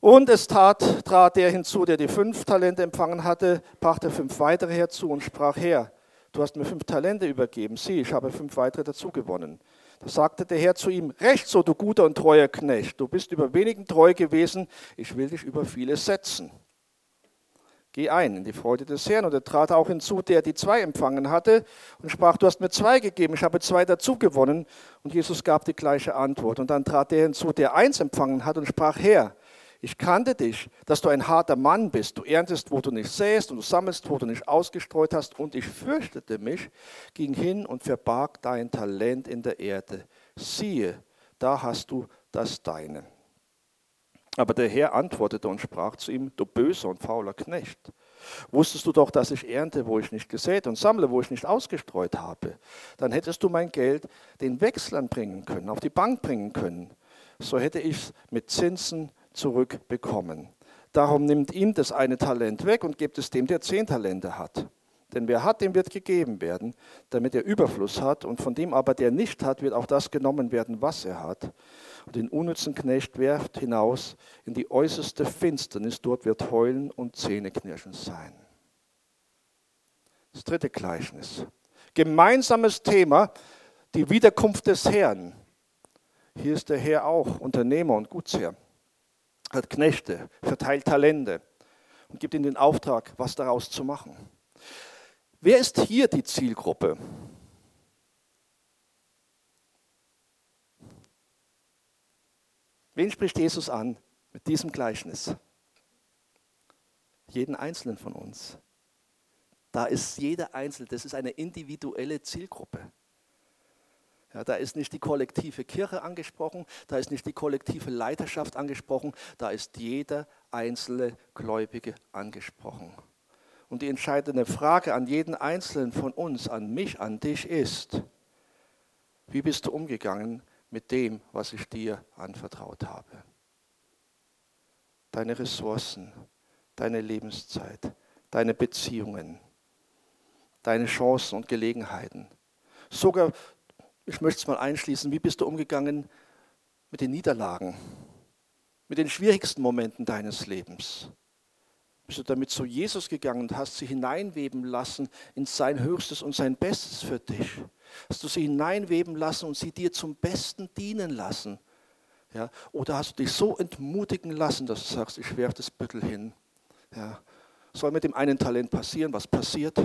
Und es tat, trat der hinzu, der die fünf Talente empfangen hatte, brachte fünf weitere herzu und sprach her, du hast mir fünf Talente übergeben, sieh, ich habe fünf weitere dazu gewonnen. Da sagte der Herr zu ihm, recht so, du guter und treuer Knecht, du bist über wenigen treu gewesen, ich will dich über vieles setzen. Geh ein in die Freude des Herrn. Und er trat auch hinzu, der die zwei empfangen hatte, und sprach, du hast mir zwei gegeben, ich habe zwei dazu gewonnen. Und Jesus gab die gleiche Antwort. Und dann trat der hinzu, der eins empfangen hat, und sprach, Herr, ich kannte dich, dass du ein harter Mann bist. Du erntest, wo du nicht säst, und du sammelst, wo du nicht ausgestreut hast. Und ich fürchtete mich, ging hin und verbarg dein Talent in der Erde. Siehe, da hast du das Deine. Aber der Herr antwortete und sprach zu ihm, du böser und fauler Knecht. Wusstest du doch, dass ich ernte, wo ich nicht gesät und sammle, wo ich nicht ausgestreut habe? Dann hättest du mein Geld den Wechslern bringen können, auf die Bank bringen können. So hätte ich es mit Zinsen zurückbekommen. Darum nimmt ihm das eine Talent weg und gibt es dem, der zehn Talente hat. Denn wer hat, dem wird gegeben werden, damit er Überfluss hat. Und von dem aber, der nicht hat, wird auch das genommen werden, was er hat. Und den unnützen Knecht werft hinaus in die äußerste Finsternis. Dort wird Heulen und Zähneknirschen sein. Das dritte Gleichnis. Gemeinsames Thema, die Wiederkunft des Herrn. Hier ist der Herr auch Unternehmer und Gutsherr hat Knechte, verteilt Talente und gibt ihnen den Auftrag, was daraus zu machen. Wer ist hier die Zielgruppe? Wen spricht Jesus an mit diesem Gleichnis? Jeden einzelnen von uns. Da ist jeder Einzelne, das ist eine individuelle Zielgruppe. Ja, da ist nicht die kollektive Kirche angesprochen, da ist nicht die kollektive Leiterschaft angesprochen, da ist jeder einzelne Gläubige angesprochen. Und die entscheidende Frage an jeden Einzelnen von uns, an mich, an dich ist, wie bist du umgegangen mit dem, was ich dir anvertraut habe? Deine Ressourcen, deine Lebenszeit, deine Beziehungen, deine Chancen und Gelegenheiten, sogar ich möchte es mal einschließen, wie bist du umgegangen mit den Niederlagen, mit den schwierigsten Momenten deines Lebens? Bist du damit zu Jesus gegangen und hast sie hineinweben lassen in sein Höchstes und sein Bestes für dich? Hast du sie hineinweben lassen und sie dir zum Besten dienen lassen? Ja? Oder hast du dich so entmutigen lassen, dass du sagst, ich werfe das Büttel hin? Ja? Soll mit dem einen Talent passieren, was passiert?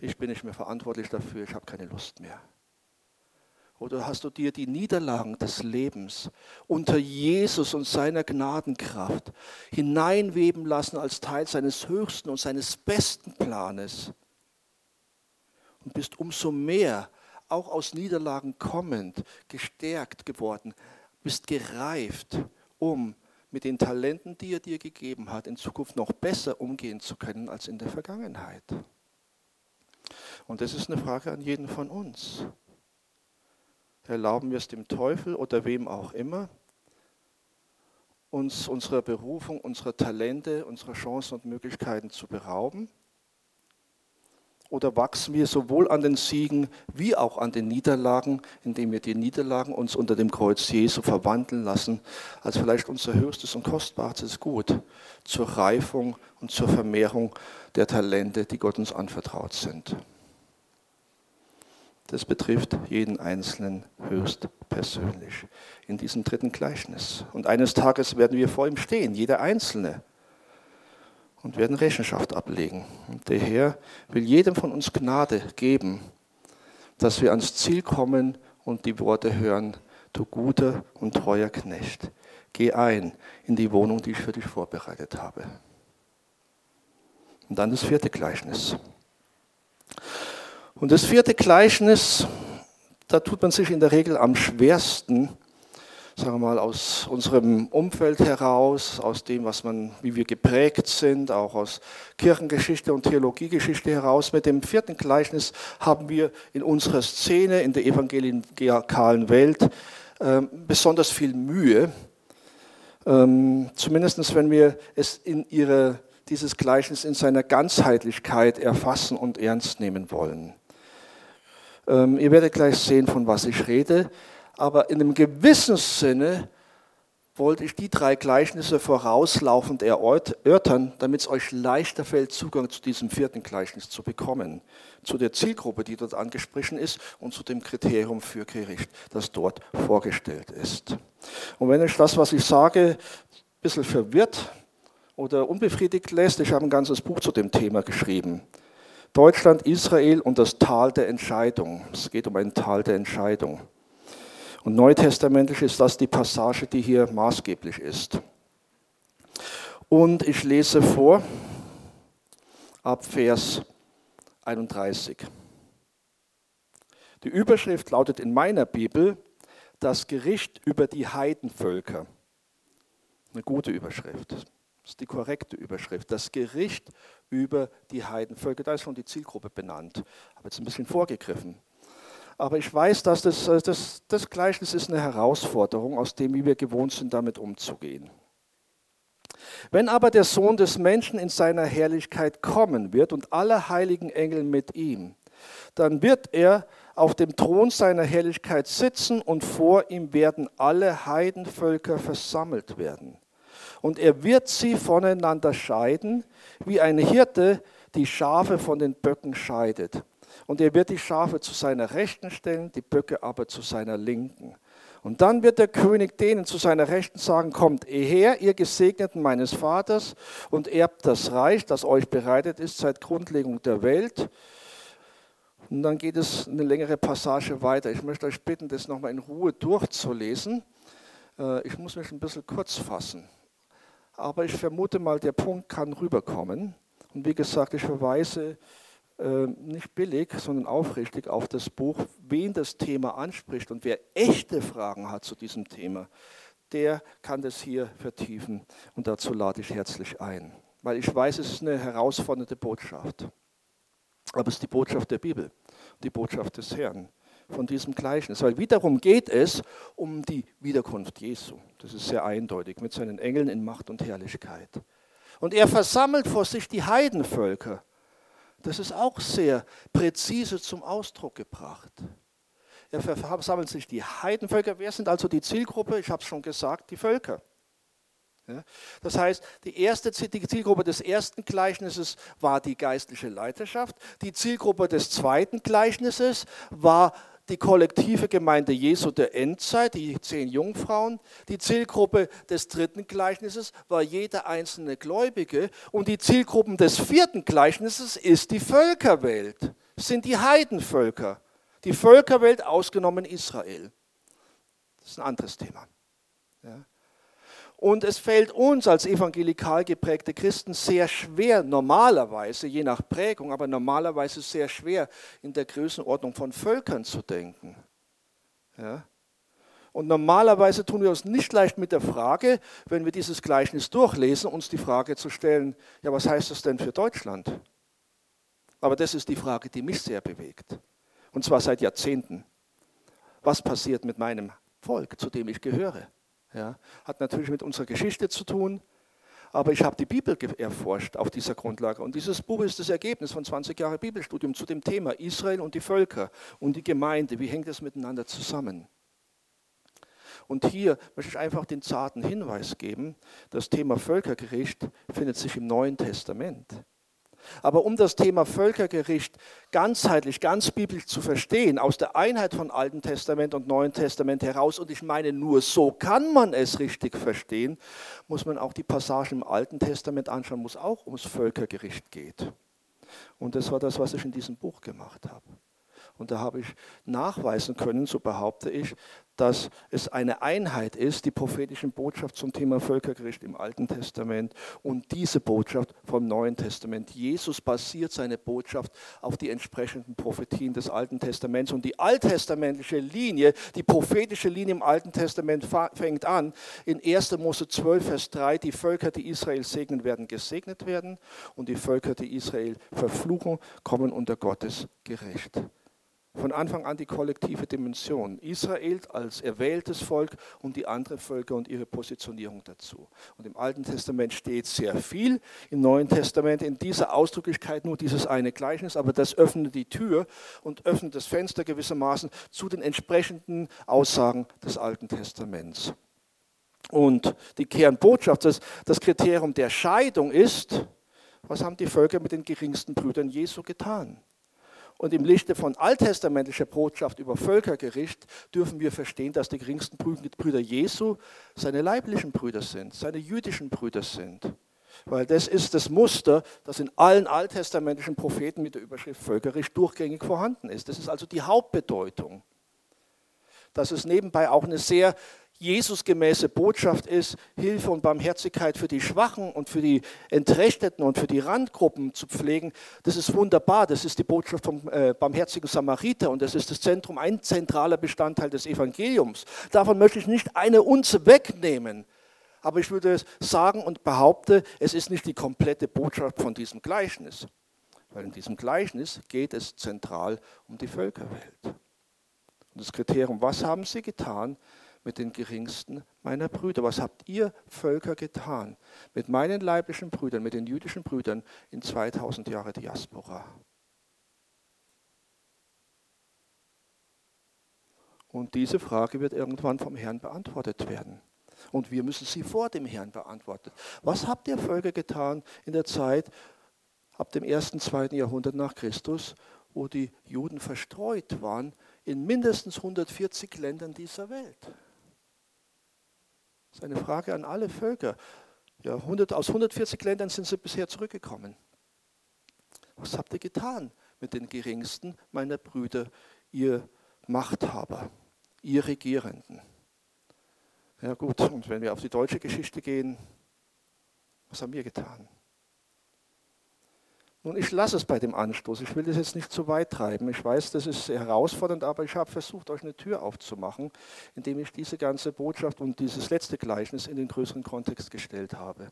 Ich bin nicht mehr verantwortlich dafür, ich habe keine Lust mehr. Oder hast du dir die Niederlagen des Lebens unter Jesus und seiner Gnadenkraft hineinweben lassen als Teil seines höchsten und seines besten Planes? Und bist umso mehr, auch aus Niederlagen kommend, gestärkt geworden, bist gereift, um mit den Talenten, die er dir gegeben hat, in Zukunft noch besser umgehen zu können als in der Vergangenheit. Und das ist eine Frage an jeden von uns erlauben wir es dem Teufel oder wem auch immer, uns unserer Berufung, unserer Talente, unserer Chancen und Möglichkeiten zu berauben? Oder wachsen wir sowohl an den Siegen wie auch an den Niederlagen, indem wir die Niederlagen uns unter dem Kreuz Jesu verwandeln lassen, als vielleicht unser höchstes und kostbarstes Gut zur Reifung und zur Vermehrung der Talente, die Gott uns anvertraut sind? Das betrifft jeden Einzelnen höchst persönlich in diesem dritten Gleichnis. Und eines Tages werden wir vor ihm stehen, jeder Einzelne, und werden Rechenschaft ablegen. Und der Herr will jedem von uns Gnade geben, dass wir ans Ziel kommen und die Worte hören, du guter und treuer Knecht, geh ein in die Wohnung, die ich für dich vorbereitet habe. Und dann das vierte Gleichnis. Und das vierte Gleichnis, da tut man sich in der Regel am schwersten, sagen wir mal, aus unserem Umfeld heraus, aus dem, was man, wie wir geprägt sind, auch aus Kirchengeschichte und Theologiegeschichte heraus. Mit dem vierten Gleichnis haben wir in unserer Szene, in der evangelikalen Welt, äh, besonders viel Mühe. Ähm, Zumindest wenn wir es in ihre, dieses Gleichnis in seiner Ganzheitlichkeit erfassen und ernst nehmen wollen. Ähm, ihr werdet gleich sehen, von was ich rede. Aber in einem gewissen Sinne wollte ich die drei Gleichnisse vorauslaufend erörtern, damit es euch leichter fällt, Zugang zu diesem vierten Gleichnis zu bekommen, zu der Zielgruppe, die dort angesprochen ist und zu dem Kriterium für Gericht, das dort vorgestellt ist. Und wenn euch das, was ich sage, ein bisschen verwirrt oder unbefriedigt lässt, ich habe ein ganzes Buch zu dem Thema geschrieben. Deutschland, Israel und das Tal der Entscheidung. Es geht um ein Tal der Entscheidung. Und neutestamentlich ist das die Passage, die hier maßgeblich ist. Und ich lese vor ab Vers 31. Die Überschrift lautet in meiner Bibel das Gericht über die Heidenvölker. Eine gute Überschrift. Das ist die korrekte Überschrift. Das Gericht über die Heidenvölker. Da ist schon die Zielgruppe benannt. Aber jetzt ein bisschen vorgegriffen. Aber ich weiß, dass das, äh, das, das Gleichnis ist eine Herausforderung, aus dem, wie wir gewohnt sind, damit umzugehen. Wenn aber der Sohn des Menschen in seiner Herrlichkeit kommen wird und alle heiligen Engel mit ihm, dann wird er auf dem Thron seiner Herrlichkeit sitzen und vor ihm werden alle Heidenvölker versammelt werden. Und er wird sie voneinander scheiden, wie ein Hirte die Schafe von den Böcken scheidet. Und er wird die Schafe zu seiner Rechten stellen, die Böcke aber zu seiner Linken. Und dann wird der König denen zu seiner Rechten sagen, kommt her, ihr Gesegneten meines Vaters, und erbt das Reich, das euch bereitet ist seit Grundlegung der Welt. Und dann geht es eine längere Passage weiter. Ich möchte euch bitten, das nochmal in Ruhe durchzulesen. Äh, ich muss mich ein bisschen kurz fassen. Aber ich vermute mal, der Punkt kann rüberkommen. Und wie gesagt, ich verweise ähm, nicht billig, sondern aufrichtig auf das Buch, wen das Thema anspricht und wer echte Fragen hat zu diesem Thema, der kann das hier vertiefen und dazu lade ich herzlich ein. Weil ich weiß, es ist eine herausfordernde Botschaft. Aber es ist die Botschaft der Bibel, die Botschaft des Herrn von diesem Gleichnis. Weil wiederum geht es um die Wiederkunft Jesu. Das ist sehr eindeutig mit seinen Engeln in Macht und Herrlichkeit. Und er versammelt vor sich die Heidenvölker das ist auch sehr präzise zum Ausdruck gebracht. Er versammelt sich die Heidenvölker. Wer sind also die Zielgruppe? Ich habe es schon gesagt, die Völker. Das heißt, die erste Zielgruppe des ersten Gleichnisses war die geistliche Leiterschaft. Die Zielgruppe des zweiten Gleichnisses war die kollektive Gemeinde Jesu der Endzeit, die zehn Jungfrauen. Die Zielgruppe des dritten Gleichnisses war jeder einzelne Gläubige. Und die Zielgruppe des vierten Gleichnisses ist die Völkerwelt, sind die Heidenvölker. Die Völkerwelt ausgenommen Israel. Das ist ein anderes Thema. Ja. Und es fällt uns als evangelikal geprägte Christen sehr schwer, normalerweise, je nach Prägung, aber normalerweise sehr schwer, in der Größenordnung von Völkern zu denken. Ja? Und normalerweise tun wir uns nicht leicht mit der Frage, wenn wir dieses Gleichnis durchlesen, uns die Frage zu stellen, ja, was heißt das denn für Deutschland? Aber das ist die Frage, die mich sehr bewegt. Und zwar seit Jahrzehnten. Was passiert mit meinem Volk, zu dem ich gehöre? Ja, hat natürlich mit unserer Geschichte zu tun, aber ich habe die Bibel erforscht auf dieser Grundlage. Und dieses Buch ist das Ergebnis von 20 Jahren Bibelstudium zu dem Thema Israel und die Völker und die Gemeinde. Wie hängt das miteinander zusammen? Und hier möchte ich einfach den zarten Hinweis geben, das Thema Völkergericht findet sich im Neuen Testament. Aber um das Thema Völkergericht ganzheitlich, ganz biblisch zu verstehen, aus der Einheit von Alten Testament und Neuen Testament heraus, und ich meine, nur so kann man es richtig verstehen, muss man auch die Passagen im Alten Testament anschauen, wo es auch ums Völkergericht geht. Und das war das, was ich in diesem Buch gemacht habe. Und da habe ich nachweisen können, so behaupte ich, dass es eine Einheit ist, die prophetischen Botschaft zum Thema Völkergericht im Alten Testament und diese Botschaft vom Neuen Testament. Jesus basiert seine Botschaft auf die entsprechenden Prophetien des Alten Testaments und die alttestamentliche Linie, die prophetische Linie im Alten Testament fängt an in 1. Mose 12, Vers 3, die Völker, die Israel segnen werden, gesegnet werden und die Völker, die Israel verfluchen, kommen unter Gottes Gericht von Anfang an die kollektive Dimension. Israel als erwähltes Volk und die anderen Völker und ihre Positionierung dazu. Und im Alten Testament steht sehr viel, im Neuen Testament in dieser Ausdrücklichkeit nur dieses eine Gleichnis, aber das öffnet die Tür und öffnet das Fenster gewissermaßen zu den entsprechenden Aussagen des Alten Testaments. Und die Kernbotschaft, das, das Kriterium der Scheidung ist, was haben die Völker mit den geringsten Brüdern Jesu getan? Und im Lichte von alttestamentlicher Botschaft über Völkergericht dürfen wir verstehen, dass die geringsten Brüder Jesu seine leiblichen Brüder sind, seine jüdischen Brüder sind. Weil das ist das Muster, das in allen alttestamentlichen Propheten mit der Überschrift Völkergericht durchgängig vorhanden ist. Das ist also die Hauptbedeutung. Dass es nebenbei auch eine sehr Jesusgemäße Botschaft ist, Hilfe und Barmherzigkeit für die Schwachen und für die Entrechteten und für die Randgruppen zu pflegen, das ist wunderbar. Das ist die Botschaft vom äh, barmherzigen Samariter und das ist das Zentrum, ein zentraler Bestandteil des Evangeliums. Davon möchte ich nicht eine Unze wegnehmen. Aber ich würde sagen und behaupte, es ist nicht die komplette Botschaft von diesem Gleichnis. Weil in diesem Gleichnis geht es zentral um die Völkerwelt. Und das Kriterium, was haben sie getan? Mit den geringsten meiner Brüder. Was habt ihr Völker getan mit meinen leiblichen Brüdern, mit den jüdischen Brüdern in 2000 Jahre Diaspora? Und diese Frage wird irgendwann vom Herrn beantwortet werden. Und wir müssen sie vor dem Herrn beantworten. Was habt ihr Völker getan in der Zeit ab dem ersten, zweiten Jahrhundert nach Christus, wo die Juden verstreut waren in mindestens 140 Ländern dieser Welt? Das ist eine Frage an alle Völker. Ja, 100, aus 140 Ländern sind sie bisher zurückgekommen. Was habt ihr getan mit den geringsten meiner Brüder, ihr Machthaber, ihr Regierenden? Ja gut, und wenn wir auf die deutsche Geschichte gehen, was haben wir getan? Nun, ich lasse es bei dem Anstoß. Ich will das jetzt nicht zu weit treiben. Ich weiß, das ist sehr herausfordernd, aber ich habe versucht, euch eine Tür aufzumachen, indem ich diese ganze Botschaft und dieses letzte Gleichnis in den größeren Kontext gestellt habe.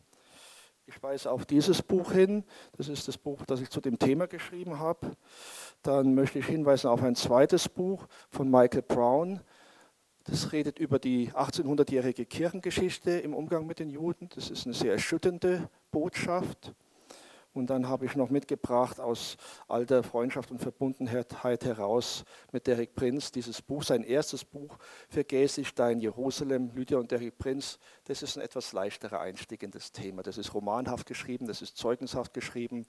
Ich weise auf dieses Buch hin. Das ist das Buch, das ich zu dem Thema geschrieben habe. Dann möchte ich hinweisen auf ein zweites Buch von Michael Brown. Das redet über die 1800-jährige Kirchengeschichte im Umgang mit den Juden. Das ist eine sehr erschütternde Botschaft. Und dann habe ich noch mitgebracht aus alter Freundschaft und Verbundenheit heraus mit Derek Prinz dieses Buch, sein erstes Buch, Vergäß ich dein Jerusalem, Lydia und Derek Prinz. Das ist ein etwas leichterer Einstieg in das Thema. Das ist romanhaft geschrieben, das ist zeugnishaft geschrieben.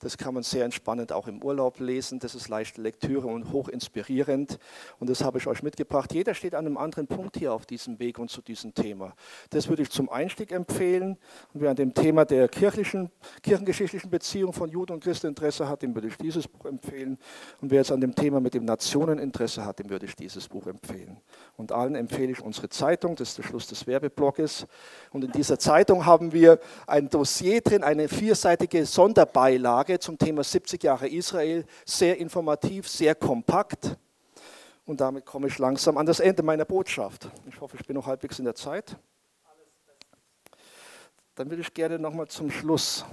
Das kann man sehr entspannend auch im Urlaub lesen. Das ist leichte Lektüre und hoch inspirierend. Und das habe ich euch mitgebracht. Jeder steht an einem anderen Punkt hier auf diesem Weg und zu diesem Thema. Das würde ich zum Einstieg empfehlen. Und wer an dem Thema der kirchlichen, kirchengeschichtlichen Beziehung von Juden und Christen Interesse hat, dem würde ich dieses Buch empfehlen. Und wer jetzt an dem Thema mit dem Nationen Interesse hat, dem würde ich dieses Buch empfehlen. Und allen empfehle ich unsere Zeitung, das ist der Schluss des Werbeblogges. Und in dieser Zeitung haben wir ein Dossier drin, eine vierseitige Sonderbeilage zum Thema 70 Jahre Israel, sehr informativ, sehr kompakt. Und damit komme ich langsam an das Ende meiner Botschaft. Ich hoffe, ich bin noch halbwegs in der Zeit. Dann würde ich gerne nochmal zum Schluss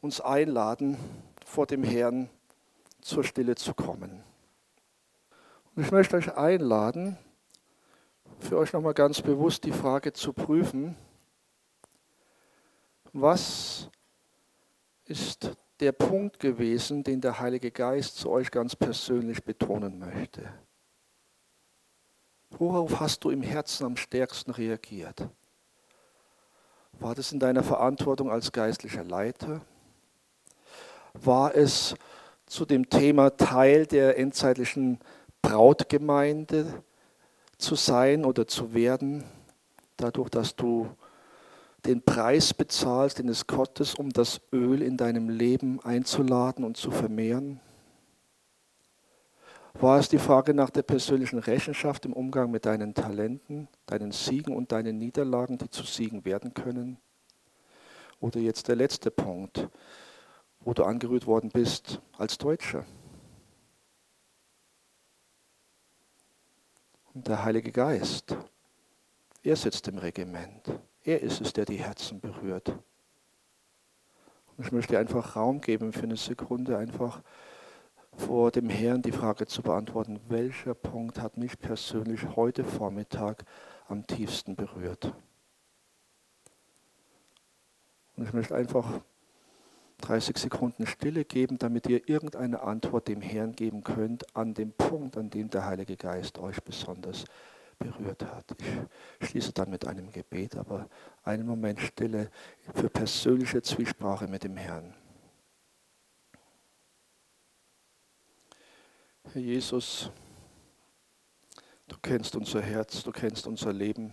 uns einladen, vor dem Herrn zur Stille zu kommen. Und ich möchte euch einladen, für euch nochmal ganz bewusst die Frage zu prüfen, was ist der Punkt gewesen, den der Heilige Geist zu euch ganz persönlich betonen möchte? Worauf hast du im Herzen am stärksten reagiert? War das in deiner Verantwortung als geistlicher Leiter? War es zu dem Thema Teil der endzeitlichen Brautgemeinde zu sein oder zu werden, dadurch, dass du den Preis bezahlst, den es Gottes, um das Öl in deinem Leben einzuladen und zu vermehren? War es die Frage nach der persönlichen Rechenschaft im Umgang mit deinen Talenten, deinen Siegen und deinen Niederlagen, die zu Siegen werden können? Oder jetzt der letzte Punkt, wo du angerührt worden bist als Deutscher. Und der Heilige Geist, er sitzt im Regiment. Er ist es, der die Herzen berührt. Und ich möchte einfach Raum geben für eine Sekunde, einfach vor dem Herrn die Frage zu beantworten, welcher Punkt hat mich persönlich heute Vormittag am tiefsten berührt. Und ich möchte einfach 30 Sekunden Stille geben, damit ihr irgendeine Antwort dem Herrn geben könnt an dem Punkt, an dem der Heilige Geist euch besonders berührt hat. Ich schließe dann mit einem Gebet, aber einen Moment Stille für persönliche Zwiesprache mit dem Herrn. Herr Jesus, du kennst unser Herz, du kennst unser Leben,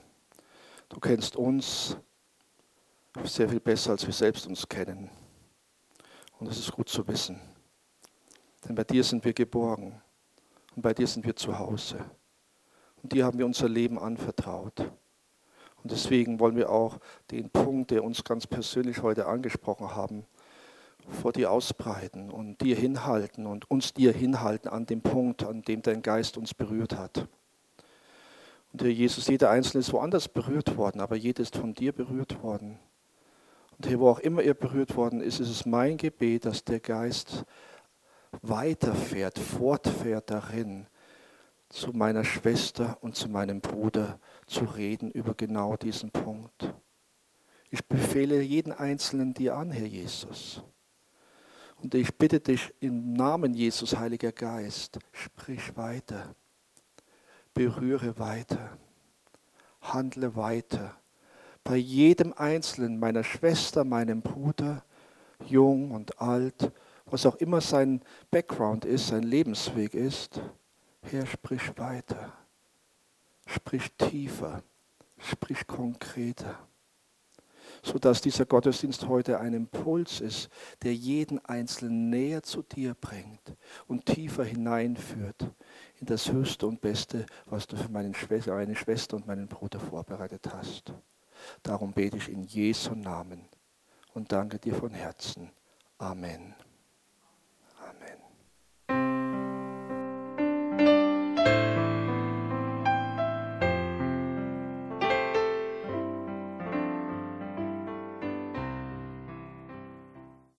du kennst uns sehr viel besser, als wir selbst uns kennen. Und das ist gut zu wissen. Denn bei dir sind wir geborgen und bei dir sind wir zu Hause. Und dir haben wir unser Leben anvertraut. Und deswegen wollen wir auch den Punkt, der uns ganz persönlich heute angesprochen haben, vor dir ausbreiten und dir hinhalten und uns dir hinhalten an dem Punkt, an dem dein Geist uns berührt hat. Und Herr Jesus, jeder Einzelne ist woanders berührt worden, aber jeder ist von dir berührt worden. Und hier, wo auch immer er berührt worden ist, ist es mein Gebet, dass der Geist weiterfährt, fortfährt darin, zu meiner Schwester und zu meinem Bruder zu reden über genau diesen Punkt. Ich befehle jeden Einzelnen dir an, Herr Jesus. Und ich bitte dich im Namen Jesus, Heiliger Geist, sprich weiter, berühre weiter, handle weiter. Bei jedem Einzelnen, meiner Schwester, meinem Bruder, jung und alt, was auch immer sein Background ist, sein Lebensweg ist, Herr, sprich weiter, sprich tiefer, sprich konkreter. Sodass dieser Gottesdienst heute ein Impuls ist, der jeden Einzelnen näher zu dir bringt und tiefer hineinführt in das Höchste und Beste, was du für meine Schwester, und meinen Bruder vorbereitet hast. Darum bete ich in Jesu Namen und danke dir von Herzen. Amen.